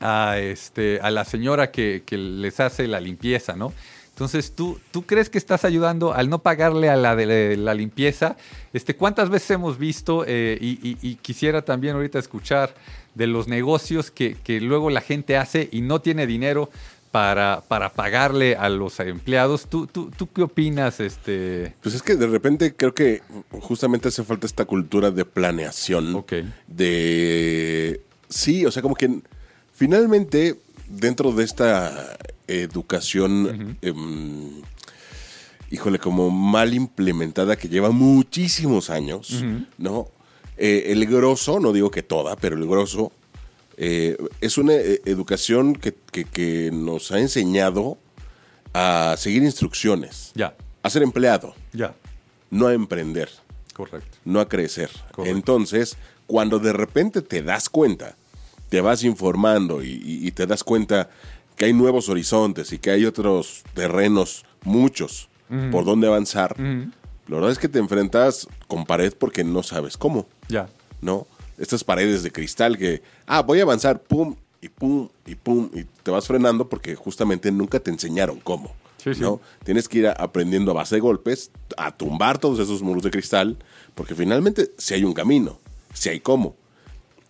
a, este, a la señora que, les hace la limpieza, ¿no? Entonces, ¿tú, ¿tú crees que estás ayudando al no pagarle a la de la limpieza? Este, ¿Cuántas veces hemos visto, eh, y, quisiera también ahorita escuchar de los negocios que, que, luego la gente hace y no tiene dinero para, para pagarle a los empleados. ¿Tú, tú, tú qué opinas? Este? Pues es que de repente creo que justamente hace falta esta cultura de planeación. Ok. De. Sí, o sea, como que finalmente dentro de esta educación. Em, híjole, como mal implementada que lleva muchísimos años, ¿no? Eh, el grosso, no digo que toda, pero el grosso eh, es una eh, educación que, nos ha enseñado a seguir instrucciones. Ya. A ser empleado. Ya. No a emprender. Correcto. No a crecer. Entonces, cuando de repente te das cuenta, te vas informando y, te das cuenta que hay nuevos horizontes y que hay otros terrenos, muchos, por donde avanzar, la verdad es que te enfrentas con pared porque no sabes cómo. Ya. ¿No? Estas paredes de cristal que, ah, voy a avanzar, pum, y pum, y pum, y te vas frenando porque justamente nunca te enseñaron cómo. ¿no? Tienes que ir aprendiendo a base de golpes, a tumbar todos esos muros de cristal, porque finalmente si hay un camino, si hay cómo.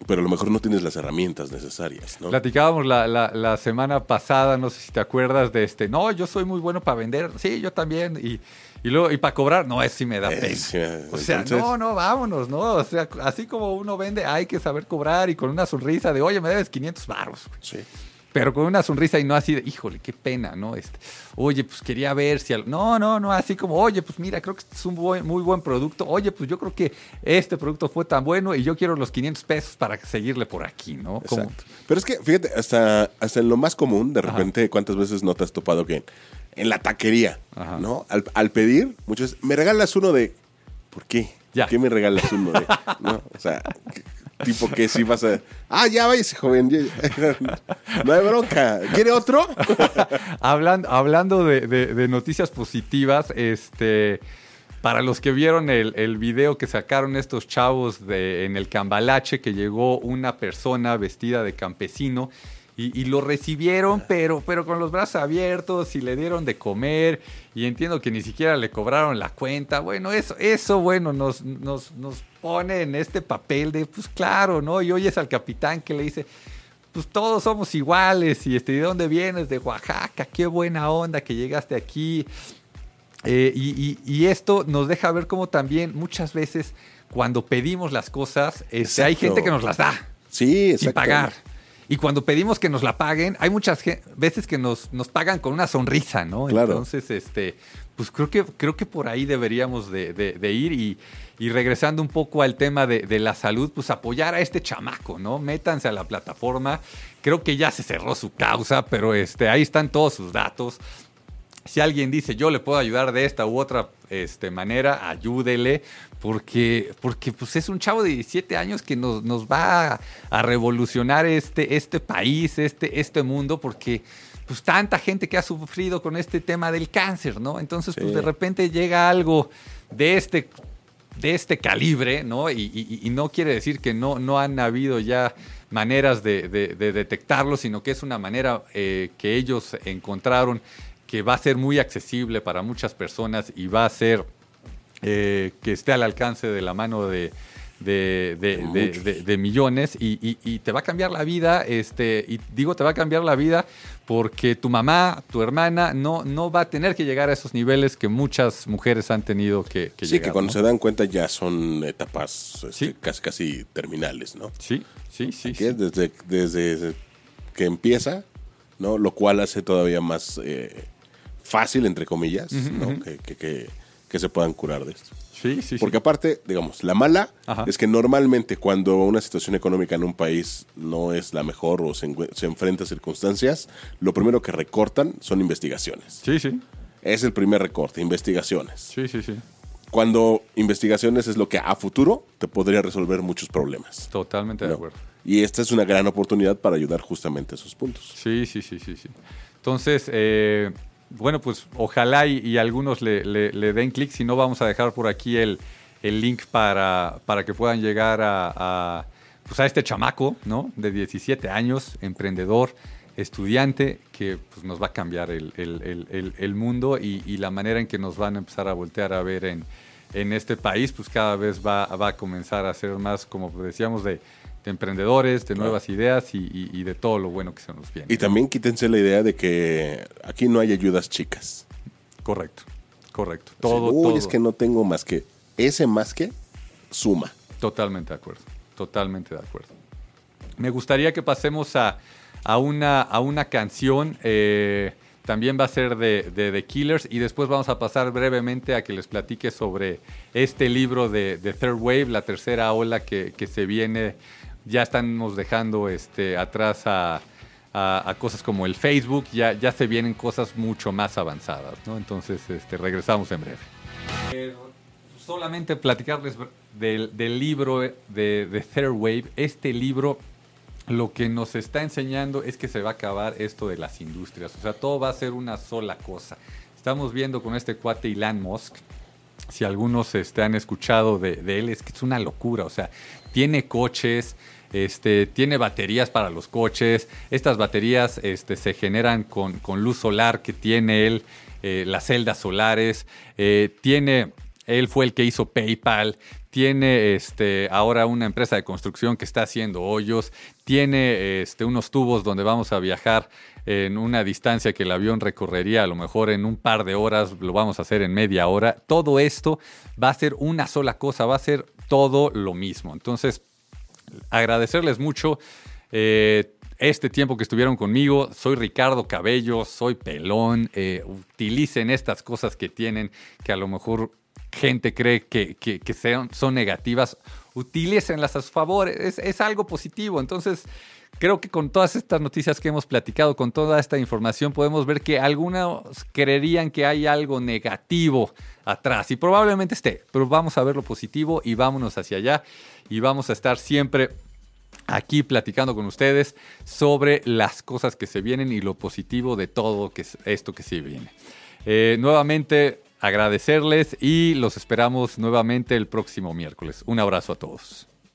pero a lo mejor no tienes las herramientas necesarias, ¿no? Platicábamos la, la, semana pasada, no sé si te acuerdas de este, no, yo soy muy bueno para vender, sí, yo también, y, y luego, y para cobrar, no, es sí me da pena. o sea, no, no, vámonos, ¿no? O sea, así como uno vende, hay que saber cobrar y con una sonrisa de, oye, me debes 500 baros. Sí pero con una sonrisa y no así de, híjole, qué pena, ¿no? Este, oye, pues quería ver si... No, no, no, así como, oye, pues mira, creo que este es un muy buen producto. Oye, pues yo creo que este producto fue tan bueno y yo quiero los 500 pesos para seguirle por aquí, ¿no? Exacto. Pero es que, fíjate, hasta, hasta en lo más común, de repente, ¿cuántas veces no te has topado que en, la taquería, ¿no? Al, pedir, muchos, me regalas uno de... ¿Por qué? Ya. ¿Qué me regalas uno de...? ¿no? O sea, tipo que si vas a. Ah, ya váyase, joven. no hay bronca. ¿Quiere otro? hablando hablando de, noticias positivas, este. Para los que vieron el, el video que sacaron estos chavos de, en el Cambalache, que llegó una persona vestida de campesino y, lo recibieron, pero, pero con los brazos abiertos y le dieron de comer. Y entiendo que ni siquiera le cobraron la cuenta. Bueno, eso, eso bueno, nos, nos, nos pone en este papel de, pues claro, ¿no? Y oyes al capitán que le dice, pues todos somos iguales. Y este, ¿de dónde vienes? De Oaxaca, qué buena onda que llegaste aquí. Eh, y, esto nos deja ver cómo también muchas veces cuando pedimos las cosas, este, hay gente que nos las da. Sí, Sin pagar. Y cuando pedimos que nos la paguen, hay muchas veces que nos, nos pagan con una sonrisa, ¿no? Claro. Entonces, este, pues creo que, creo que por ahí deberíamos de, ir y, y, regresando un poco al tema de, la salud, pues apoyar a este chamaco, ¿no? Métanse a la plataforma. Creo que ya se cerró su causa, pero este, ahí están todos sus datos. Si alguien dice yo le puedo ayudar de esta u otra este, manera, ayúdele, porque, porque pues es un chavo de 17 años que nos, nos va a, revolucionar este, este país, este, este mundo, porque pues tanta gente que ha sufrido con este tema del cáncer, ¿no? Entonces, pues de repente llega algo de este, de este calibre, ¿no? Y, no quiere decir que no, no han habido ya maneras de, detectarlo, sino que es una manera eh, que ellos encontraron que va a ser muy accesible para muchas personas y va a ser eh, que esté al alcance de la mano de, de, millones y, te va a cambiar la vida, este, y digo te va a cambiar la vida porque tu mamá, tu hermana, no, no va a tener que llegar a esos niveles que muchas mujeres han tenido que, que sí, que cuando se dan cuenta ya son etapas este, casi, casi terminales, ¿no? Sí, sí, sí. Desde, desde que empieza, ¿no? Lo cual hace todavía más... Eh, fácil, entre comillas, ¿no? que, que, se puedan curar de esto. Sí, sí, Porque aparte, digamos, la mala es que normalmente cuando una situación económica en un país no es la mejor o se, se, enfrenta a circunstancias, lo primero que recortan son investigaciones. Sí, sí. Es el primer recorte, investigaciones. Sí, sí, sí. Cuando investigaciones es lo que a futuro te podría resolver muchos problemas. Totalmente de acuerdo. Y esta es una gran oportunidad para ayudar justamente a esos puntos. Sí, sí, sí, sí, sí. Entonces, eh, bueno, pues ojalá y, algunos le, den clic. Si no, vamos a dejar por aquí el, link para, para, que puedan llegar a, pues a este chamaco, ¿no? De 17 años, emprendedor, estudiante, que pues, nos va a cambiar el, mundo y, la manera en que nos van a empezar a voltear a ver en, en este país, pues cada vez va, va a comenzar a ser más, como decíamos, de de emprendedores, de nuevas ideas y, de todo lo bueno que se nos viene. Y también quítense la idea de que aquí no hay ayudas chicas. Correcto, correcto. Todo, Uy, es que no tengo más que. Ese más que suma. Totalmente de acuerdo, totalmente de acuerdo. Me gustaría que pasemos a, una, a una canción. Eh, también va a ser de, The Killers y después vamos a pasar brevemente a que les platique sobre este libro de, Third Wave, la tercera ola que, que se viene ya estamos dejando este, atrás a, cosas como el Facebook, ya, se vienen cosas mucho más avanzadas. Entonces, este, regresamos en breve. Eh, solamente platicarles del, libro de, de Third Wave. Este libro lo que nos está enseñando es que se va a acabar esto de las industrias. O sea, todo va a ser una sola cosa. Estamos viendo con este cuate Elon Musk, si algunos este, han escuchado de, él, es que es una locura. O sea, tiene coches, este, tiene baterías para los coches. Estas baterías este, se generan con, luz solar que tiene él, eh, las celdas solares. Eh, tiene, él fue el que hizo PayPal. Tiene este, ahora una empresa de construcción que está haciendo hoyos, tiene este, unos tubos donde vamos a viajar en una distancia que el avión recorrería a lo mejor en un par de horas, lo vamos a hacer en media hora. Todo esto va a ser una sola cosa, va a ser todo lo mismo. Entonces, agradecerles mucho. Eh, este tiempo que estuvieron conmigo. Soy Ricardo Cabello, soy pelón. Eh, utilicen estas cosas que tienen, que a lo mejor gente cree que, sean, son negativas. Utilícenlas a su favor. Es, es algo positivo. Entonces, creo que con todas estas noticias que hemos platicado, con toda esta información, podemos ver que algunos creerían que hay algo negativo atrás. Y probablemente esté, pero vamos a ver lo positivo y vámonos hacia allá. Y vamos a estar siempre aquí platicando con ustedes sobre las cosas que se vienen y lo positivo de todo que esto que se viene. Eh, nuevamente agradecerles y los esperamos nuevamente el próximo miércoles. Un abrazo a todos.